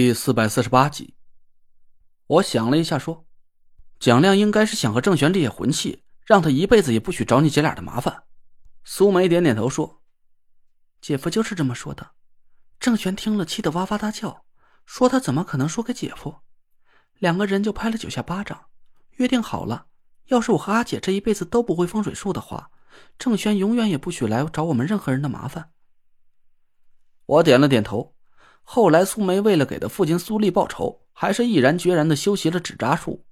第四百四十八集，我想了一下，说：“蒋亮应该是想和郑玄这些魂器，让他一辈子也不许找你姐俩的麻烦。”苏梅点点头说：“姐夫就是这么说的。”郑玄听了，气得哇哇大叫，说：“他怎么可能说给姐夫？”两个人就拍了九下巴掌，约定好了，要是我和阿姐这一辈子都不会风水术的话，郑玄永远也不许来找我们任何人的麻烦。我点了点头。后来，苏梅为了给他父亲苏立报仇，还是毅然决然的修习了纸扎术。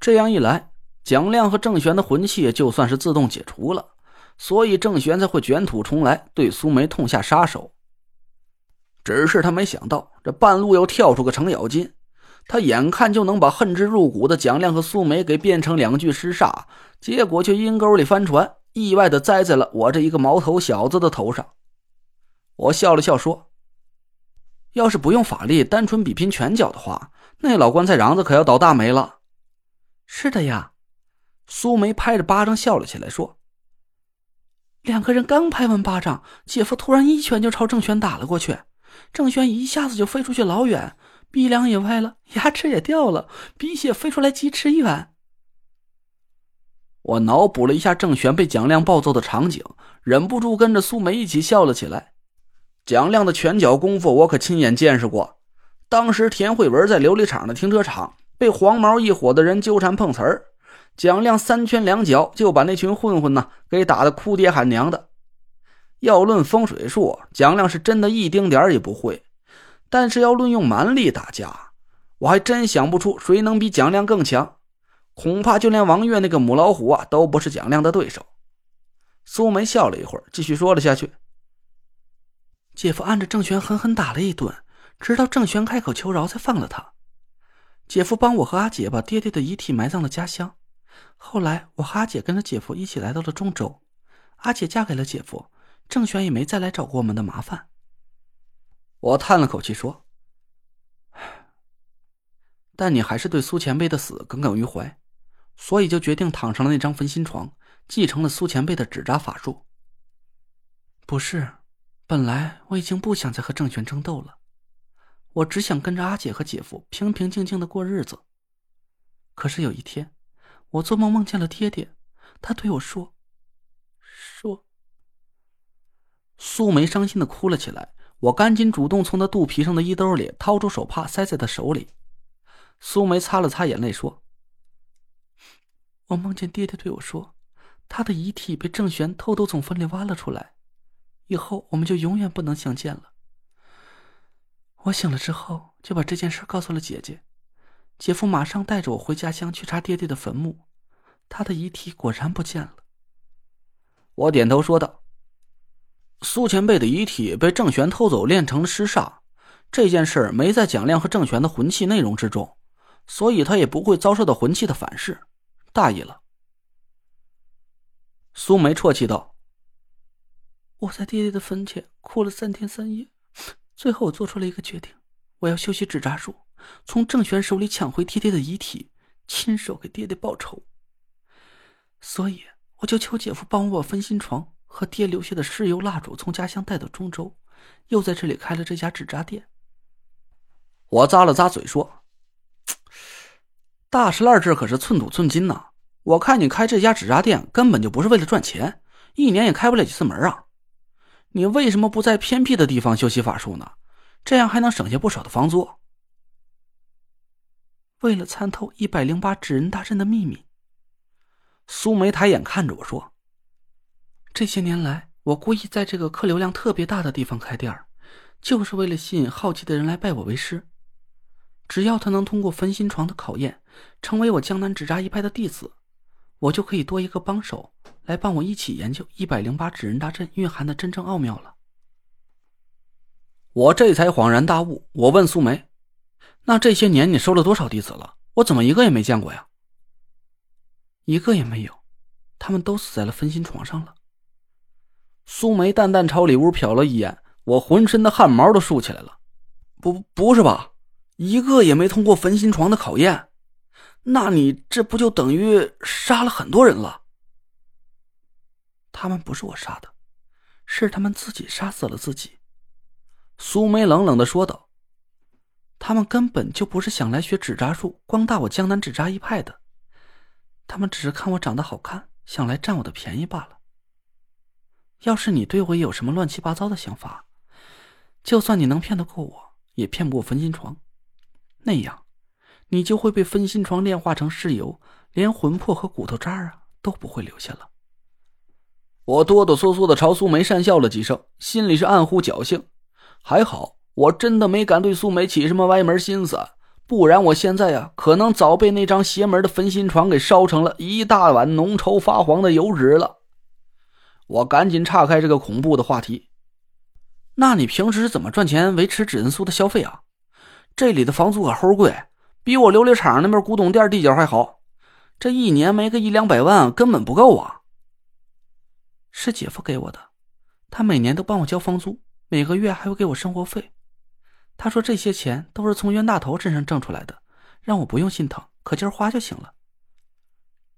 这样一来，蒋亮和郑玄的魂器就算是自动解除了，所以郑玄才会卷土重来，对苏梅痛下杀手。只是他没想到，这半路又跳出个程咬金，他眼看就能把恨之入骨的蒋亮和苏梅给变成两具尸煞，结果却阴沟里翻船，意外的栽在了我这一个毛头小子的头上。我笑了笑说。要是不用法力，单纯比拼拳脚的话，那老棺材瓤子可要倒大霉了。是的呀，苏梅拍着巴掌笑了起来，说：“两个人刚拍完巴掌，姐夫突然一拳就朝郑轩打了过去，郑轩一下子就飞出去老远，鼻梁也歪了，牙齿也掉了，鼻血飞出来几尺远。”我脑补了一下郑玄被蒋亮暴揍的场景，忍不住跟着苏梅一起笑了起来。蒋亮的拳脚功夫，我可亲眼见识过。当时田慧文在琉璃厂的停车场被黄毛一伙的人纠缠碰瓷儿，蒋亮三拳两脚就把那群混混呢给打得哭爹喊娘的。要论风水术，蒋亮是真的一丁点儿也不会。但是要论用蛮力打架，我还真想不出谁能比蒋亮更强。恐怕就连王月那个母老虎啊，都不是蒋亮的对手。苏梅笑了一会儿，继续说了下去。姐夫按着郑玄狠狠打了一顿，直到郑玄开口求饶，才放了他。姐夫帮我和阿姐把爹爹的遗体埋葬了家乡。后来，我和阿姐跟着姐夫一起来到了中州，阿姐嫁给了姐夫，郑玄也没再来找过我们的麻烦。我叹了口气说：“但你还是对苏前辈的死耿耿于怀，所以就决定躺上了那张分心床，继承了苏前辈的纸扎法术。”不是。本来我已经不想再和郑玄争斗了，我只想跟着阿姐和姐夫平平静静的过日子。可是有一天，我做梦梦见了爹爹，他对我说：“说。”苏梅伤心的哭了起来。我赶紧主动从她肚皮上的衣兜里掏出手帕，塞在她手里。苏梅擦了擦眼泪，说：“我梦见爹爹对我说，他的遗体被郑玄偷偷从坟里挖了出来。”以后我们就永远不能相见了。我醒了之后就把这件事告诉了姐姐，姐夫马上带着我回家乡去查爹爹的坟墓，他的遗体果然不见了。我点头说道：“苏前辈的遗体被郑玄偷走，炼成了尸煞，这件事没在蒋亮和郑玄的魂器内容之中，所以他也不会遭受到魂器的反噬，大意了。”苏梅啜泣道。我在爹爹的坟前哭了三天三夜，最后我做出了一个决定：我要修习纸扎术，从郑玄手里抢回爹爹的遗体，亲手给爹爹报仇。所以，我就求姐夫帮我把分心床和爹留下的尸油蜡烛从家乡带到中州，又在这里开了这家纸扎店。我咂了咂嘴说：“大石烂这可是寸土寸金呐！我看你开这家纸扎店根本就不是为了赚钱，一年也开不了几次门啊！”你为什么不在偏僻的地方修习法术呢？这样还能省下不少的房租。为了参透一百零八纸人大阵的秘密，苏梅抬眼看着我说：“这些年来，我故意在这个客流量特别大的地方开店就是为了吸引好奇的人来拜我为师。只要他能通过分心床的考验，成为我江南纸扎一派的弟子，我就可以多一个帮手。”来帮我一起研究一百零八纸人大阵蕴含的真正奥妙了。我这才恍然大悟，我问苏梅：“那这些年你收了多少弟子了？我怎么一个也没见过呀？”一个也没有，他们都死在了分心床上了。苏梅淡淡朝里屋瞟了一眼，我浑身的汗毛都竖起来了。不，不是吧？一个也没通过分心床的考验？那你这不就等于杀了很多人了？他们不是我杀的，是他们自己杀死了自己。”苏梅冷冷的说道。他们根本就不是想来学纸扎术、光大我江南纸扎一派的，他们只是看我长得好看，想来占我的便宜罢了。要是你对我有什么乱七八糟的想法，就算你能骗得过我，也骗不过焚心床。那样，你就会被分心床炼化成尸油，连魂魄和骨头渣啊都不会留下了。我哆哆嗦嗦的朝苏梅讪笑了几声，心里是暗呼侥幸，还好我真的没敢对苏梅起什么歪门心思，不然我现在呀可能早被那张邪门的分心床给烧成了一大碗浓稠发黄的油脂了。我赶紧岔开这个恐怖的话题，那你平时怎么赚钱维持纸人苏的消费啊？这里的房租可齁贵，比我琉璃厂那边古董店地角还好，这一年没个一两百万根本不够啊。是姐夫给我的，他每年都帮我交房租，每个月还会给我生活费。他说这些钱都是从冤大头身上挣出来的，让我不用心疼，可劲儿花就行了。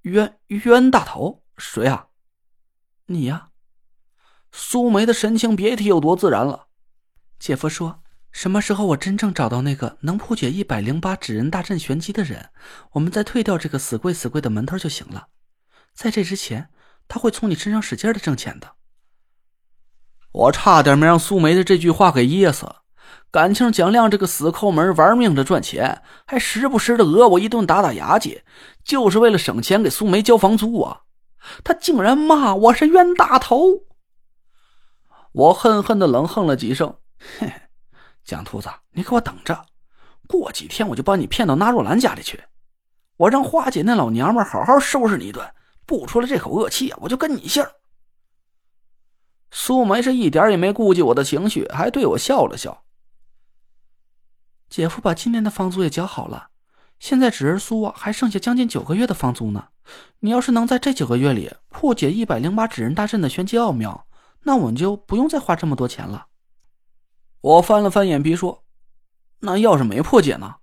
冤冤大头谁啊？你呀。苏梅的神情别提有多自然了。姐夫说，什么时候我真正找到那个能破解一百零八纸人大阵玄机的人，我们再退掉这个死贵死贵的门头就行了。在这之前。他会从你身上使劲的挣钱的。我差点没让苏梅的这句话给噎死。感情蒋亮这个死抠门玩命的赚钱，还时不时的讹我一顿打打牙祭，就是为了省钱给苏梅交房租啊！他竟然骂我是冤大头！我恨恨的冷哼了几声，嘿，蒋秃子，你给我等着，过几天我就把你骗到纳若兰家里去，我让花姐那老娘们好好收拾你一顿。不出了这口恶气啊，我就跟你姓。苏梅是一点也没顾及我的情绪，还对我笑了笑。姐夫把今年的房租也交好了，现在纸人苏还剩下将近九个月的房租呢。你要是能在这九个月里破解一百零八纸人大阵的玄机奥妙，那我们就不用再花这么多钱了。我翻了翻眼皮说：“那要是没破解呢？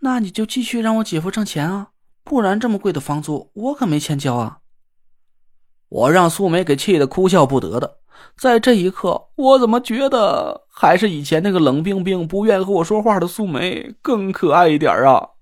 那你就继续让我姐夫挣钱啊。”不然这么贵的房租，我可没钱交啊！我让苏梅给气得哭笑不得的。在这一刻，我怎么觉得还是以前那个冷冰冰、不愿和我说话的苏梅更可爱一点啊？